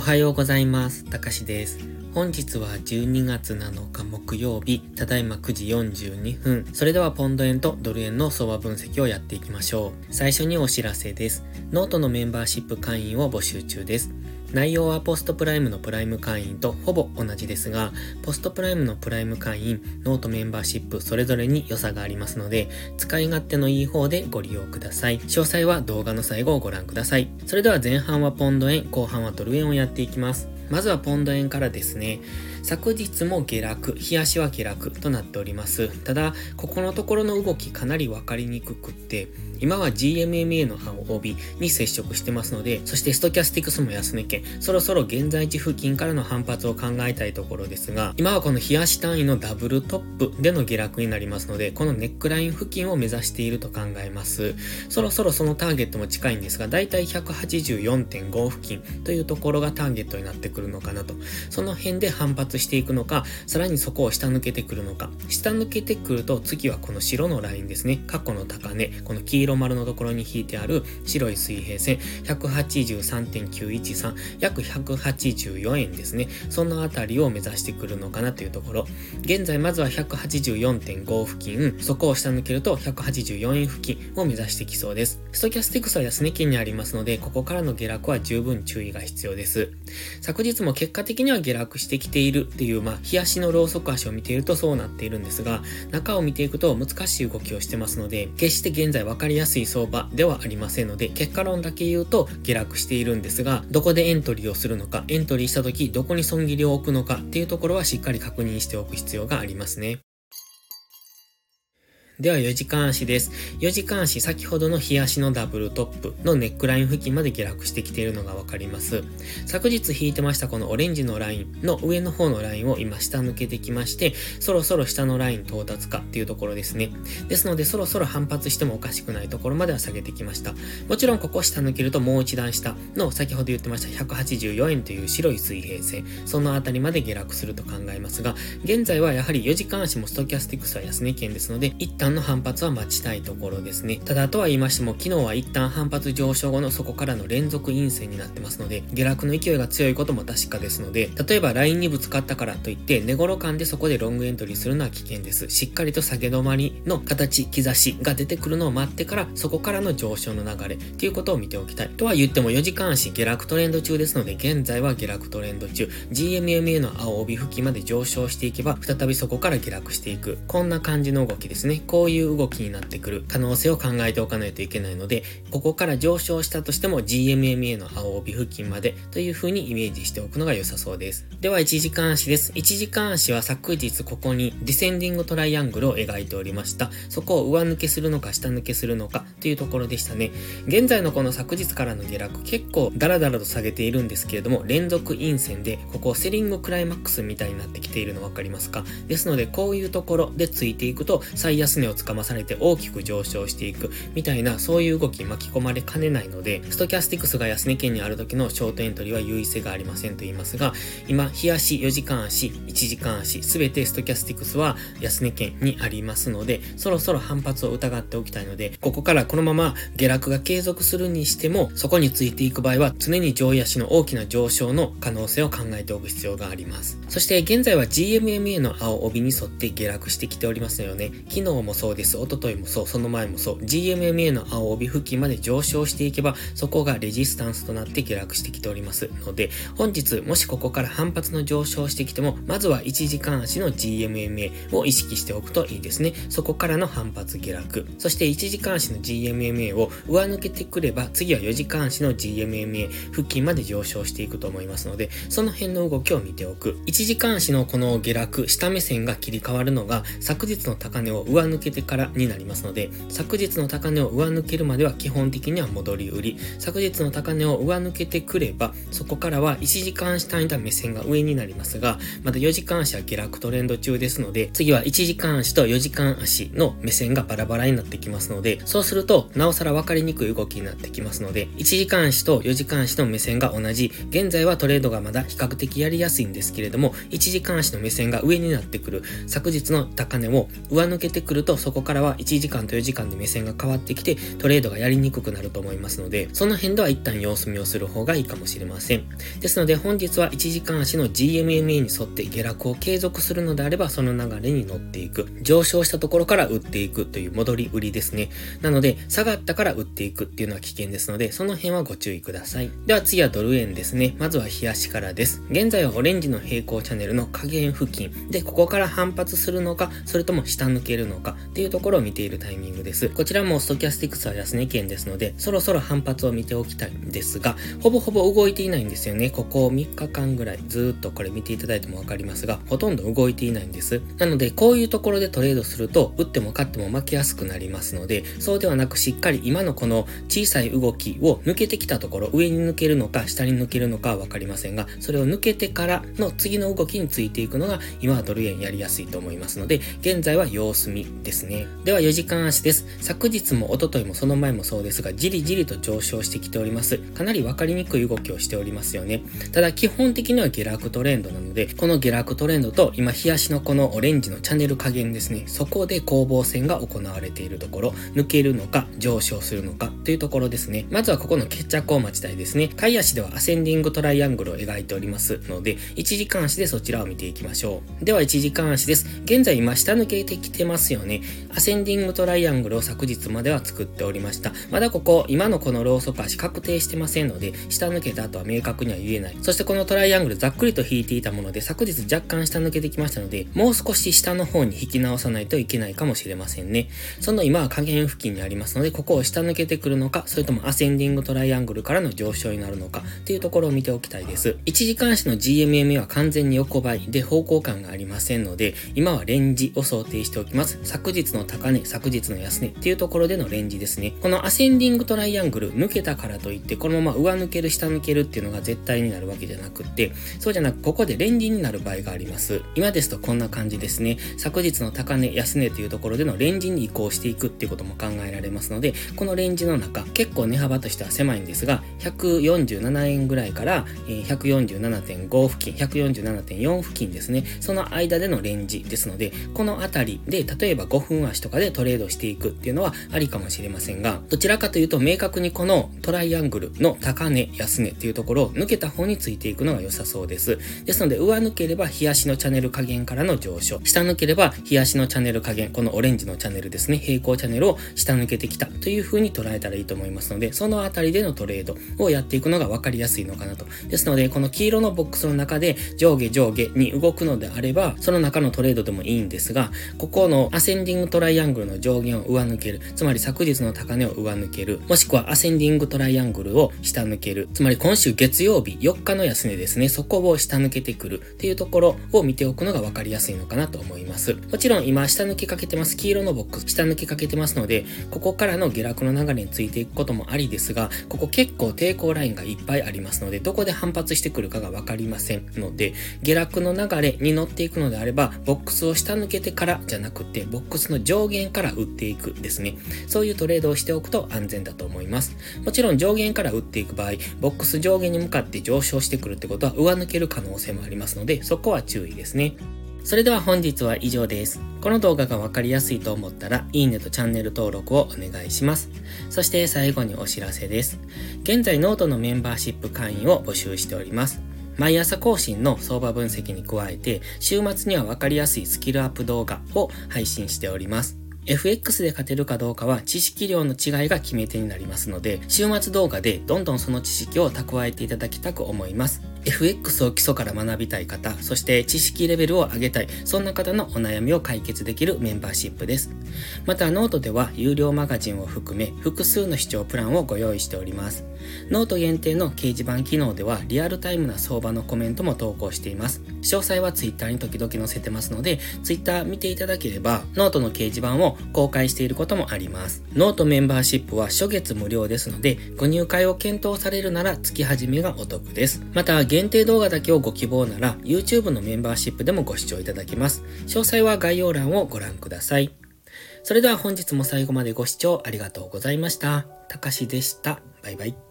おはようございます。たかしです。本日は12月7日木曜日、ただいま9時42分。それではポンド円とドル円の相場分析をやっていきましょう。最初にお知らせです。ノートのメンバーシップ会員を募集中です。内容は PostPrime のプライム会員とほぼ同じですが、 PostPrime のプライム会員、ノートメンバーシップそれぞれに良さがありますので、使い勝手のいい方でご利用ください。詳細は動画の最後をご覧ください。それでは前半はポンド円、後半はドル円をやっていきます。まずはポンド円からですね。昨日も下落、日足は下落となっております。ただ、ここのところの動きかなりわかりにくくって、今は GMMA の青帯に接触してますので、そしてストキャスティクスも安値圏、そろそろ現在地付近からの反発を考えたいところですが、今はこの日足単位のダブルトップでの下落になりますので、このネックライン付近を目指していると考えます。そろそろそのターゲットも近いんですが、だいたい184.5付近というところがターゲットになってくるのかなと。その辺で反発していくのか、さらにそこを下抜けてくるのか。下抜けてくると次はこの白のラインですね。過去の高値、この黄色丸のところに引いてある白い水平線、183.913、約184円ですね。そのあたりを目指してくるのかなというところ。現在まずは184.5付近、そこを下抜けると184円付近を目指してきそうです。ストキャスティクスは安値圏にありますので、ここからの下落は十分注意が必要です。昨日も結果的には下落してきているっていう、まあ、冷やしのローソク足を見ているとそうなっているんですが、中を見ていくと難しい動きをしてますので、決して現在分かりやすい相場ではありませんので、結果論だけ言うと下落しているんですが、どこでエントリーをするのか、エントリーした時どこに損切りを置くのかっていうところはしっかり確認しておく必要がありますね。では4時間足です。4時間足、先ほどの日足のダブルトップのネックライン付近まで下落してきているのがわかります。昨日引いてましたこのオレンジのラインの上の方のラインを今下抜けてきまして、そろそろ下のライン到達かっていうところですね。ですのでそろそろ反発してもおかしくないところまでは下げてきました。もちろんここ下抜けるともう一段下の先ほど言ってました184円という白い水平線、そのあたりまで下落すると考えますが、現在はやはり4時間足もストキャスティクスは安値圏ですので、一旦の反発は待ちたいところですね。ただとは言いましても、昨日は一旦反発上昇後のそこからの連続陰線になってますので、下落の勢いが強いことも確かですので、例えばラインにぶつかったからといって、寝頃感でそこでロングエントリーするのは危険です。しっかりと下げ止まりの形、兆しが出てくるのを待ってから、そこからの上昇の流れっていうことを見ておきたい。とは言っても4時間足下落トレンド中ですので、現在は下落トレンド中、GMMA の青帯付近まで上昇していけば、再びそこから下落していく。こんな感じの動きですね。こういう動きになってくる可能性を考えておかないといけないので、ここから上昇したとしても GMMA の青帯付近までという風にイメージしておくのが良さそうです。では1時間足です。1時間足は昨日ここにディセンディングトライアングルを描いておりました。そこを上抜けするのか下抜けするのかというところでしたね。現在のこの昨日からの下落結構ダラダラと下げているんですけれども、連続陰線でここセリングクライマックスみたいになってきているの分かりますか？ですのでこういうところでついていくと最安値をつかまされて大きく上昇していくみたいなそういう動き巻き込まれかねないので、ストキャスティクスが安値圏にある時のショートエントリーは優位性がありませんと言いますが、今、日足、4時間足、1時間足、すべてストキャスティクスは安値圏にありますので、そろそろ反発を疑っておきたいので、ここからこのまま下落が継続するにしても、そこについていく場合は常に上位足の大きな上昇の可能性を考えておく必要があります。そして現在は GMMA の青帯に沿って下落してきておりますよね。昨日ももそうです。一昨日もそう。その前もそう。GMMA の青帯付近まで上昇していけば、そこがレジスタンスとなって下落してきておりますので、本日もしここから反発の上昇してきても、まずは1時間足の GMMA を意識しておくといいですね。そこからの反発下落。そして1時間足の GMMA を上抜けてくれば、次は4時間足の GMMA 付近まで上昇していくと思いますので、その辺の動きを見ておく。1時間足のこの下落、下目線が切り替わるのが、昨日の高値を上抜けけてからになりますので、昨日の高値を上抜けるまでは基本的には戻り売り。昨日の高値を上抜けてくれば、そこからは1時間足単位で目線が上になりますが、まだ4時間足は下落トレンド中ですので、次は1時間足と4時間足の目線がバラバラになってきますので、そうすると、なおさら分かりにくい動きになってきますので、1時間足と4時間足の目線が同じ、現在はトレードがまだ比較的やりやすいんですけれども、1時間足の目線が上になってくる、昨日の高値を上抜けてくるととそこからは1時間と4時間で目線が変わってきてトレードがやりにくくなると思いますので、その辺では一旦様子見をする方がいいかもしれません。ですので本日は1時間足の GMMA に沿って下落を継続するのであればその流れに乗っていく。上昇したところから売っていくという戻り売りですね。なので下がったから売っていくっていうのは危険ですので、その辺はご注意ください。では次はドル円ですね。まずは冷やしからです。現在はオレンジの平行チャンネルの下限付近で、ここから反発するのか、それとも下抜けるのかっていうところを見ているタイミングです。こちらもストキャスティクスは安値圏ですので、そろそろ反発を見ておきたいんですが、ほぼほぼ動いていないんですよね。ここ3日間ぐらいずっとこれ見ていただいてもわかりますが、ほとんど動いていないんです。なので、こういうところでトレードすると、打っても勝っても負けやすくなりますので、そうではなくしっかり今のこの小さい動きを抜けてきたところ、上に抜けるのか下に抜けるのかはわかりませんが、それを抜けてからの次の動きについていくのが、今はドル円やりやすいと思いますので、現在は様子見ですですね。では4時間足です。昨日も一昨日もその前もそうですが、じりじりと上昇してきております。かなりわかりにくい動きをしておりますよね。ただ基本的には下落トレンドなので、この下落トレンドと今日足のこのオレンジのチャンネル加減ですね。そこで攻防戦が行われているところ、抜けるのか上昇するのかというところですね。まずはここの決着を待ちたいですね。買い足ではアセンディングトライアングルを描いておりますので、1時間足でそちらを見ていきましょう。では1時間足です。現在今下抜けてきてますよね。アセンディングトライアングルを昨日までは作っておりました。まだここ、今のこのローソク足確定してませんので、下抜けた後は明確には言えない。そしてこのトライアングルざっくりと引いていたもので、昨日若干下抜けてきましたので、もう少し下の方に引き直さないといけないかもしれませんね。その今は下限付近にありますので、ここを下抜けてくるのか、それともアセンディングトライアングルからの上昇になるのか、っていうところを見ておきたいです。1時間足の GMMA は完全に横ばいで方向感がありませんので、今はレンジを想定しておきます。昨日の高値、昨日の安値っていうところでのレンジですね。このアセンディングトライアングル抜けたからといって、このまま上抜ける、下抜けるっていうのが絶対になるわけじゃなくって、そうじゃなく、ここでレンジになる場合があります。今ですとこんな感じですね。昨日の高値、安値というところでのレンジに移行していくっていうことも考えられますので、このレンジの中、結構値幅としては狭いんですが、147円ぐらいから、147.5付近、147.4付近ですね。その間でのレンジですので、このあたりで、例えば5分足とかでトレードしていくっていうのはありかもしれませんが、どちらかというと明確にこのトライアングルの高値、安値っていうところを抜けた方についていくのが良さそうです。ですので、上抜ければ日足のチャンネル加減からの上昇、下抜ければ日足のチャンネル加減、このオレンジのチャンネルですね、平行チャンネルを下抜けてきたという風に捉えたらいいと思いますので、そのあたりでのトレードをやっていくのが分かりやすいのかなと。ですので、この黄色のボックスの中で上下上下に動くのであれば、その中のトレードでもいいんですが、ここのアセンディングトライアングルの上限を上抜ける、つまり昨日の高値を上抜ける、もしくはアセンディングトライアングルを下抜ける、つまり今週月曜日4日の安値ですね、そこを下抜けてくるっていうところを見ておくのが分かりやすいのかなと思います。もちろん今下抜けかけてます。黄色のボックス下抜けかけてますので、ここからの下落の流れについていくこともありですが、ここ結構抵抗ラインがいっぱいありますので、どこで反発してくるかが分かりませんので、下落の流れに乗っていくのであれば、ボックスを下抜けてからじゃなくて、ボッックスの上限から打っていくですね。そういうトレードをしておくと安全だと思います。もちろん上限から打っていく場合、ボックス上限に向かって上昇してくるってことは上抜ける可能性もありますので、そこは注意ですね。それでは本日は以上です。この動画がわかりやすいと思ったら、いいねとチャンネル登録をお願いします。そして最後にお知らせです。現在ノートのメンバーシップ会員を募集しております。毎朝更新の相場分析に加えて、週末にはわかりやすいスキルアップ動画を配信しております。FX で勝てるかどうかは知識量の違いが決め手になりますので、週末動画でどんどんその知識を蓄えていただきたく思います。FX を基礎から学びたい方、そして知識レベルを上げたい、そんな方のお悩みを解決できるメンバーシップです。また、ノートでは有料マガジンを含め複数の視聴プランをご用意しております。ノート限定の掲示板機能ではリアルタイムな相場のコメントも投稿しています。詳細は Twitter に時々載せてますので、Twitter 見ていただければ、ノートの掲示板を公開していることもあります。ノートメンバーシップは初月無料ですので、ご入会を検討されるなら月始めがお得です。また、限定動画だけをご希望なら YouTube のメンバーシップでもご視聴いただけます。詳細は概要欄をご覧ください。それでは本日も最後までご視聴ありがとうございました。たかしでした。バイバイ。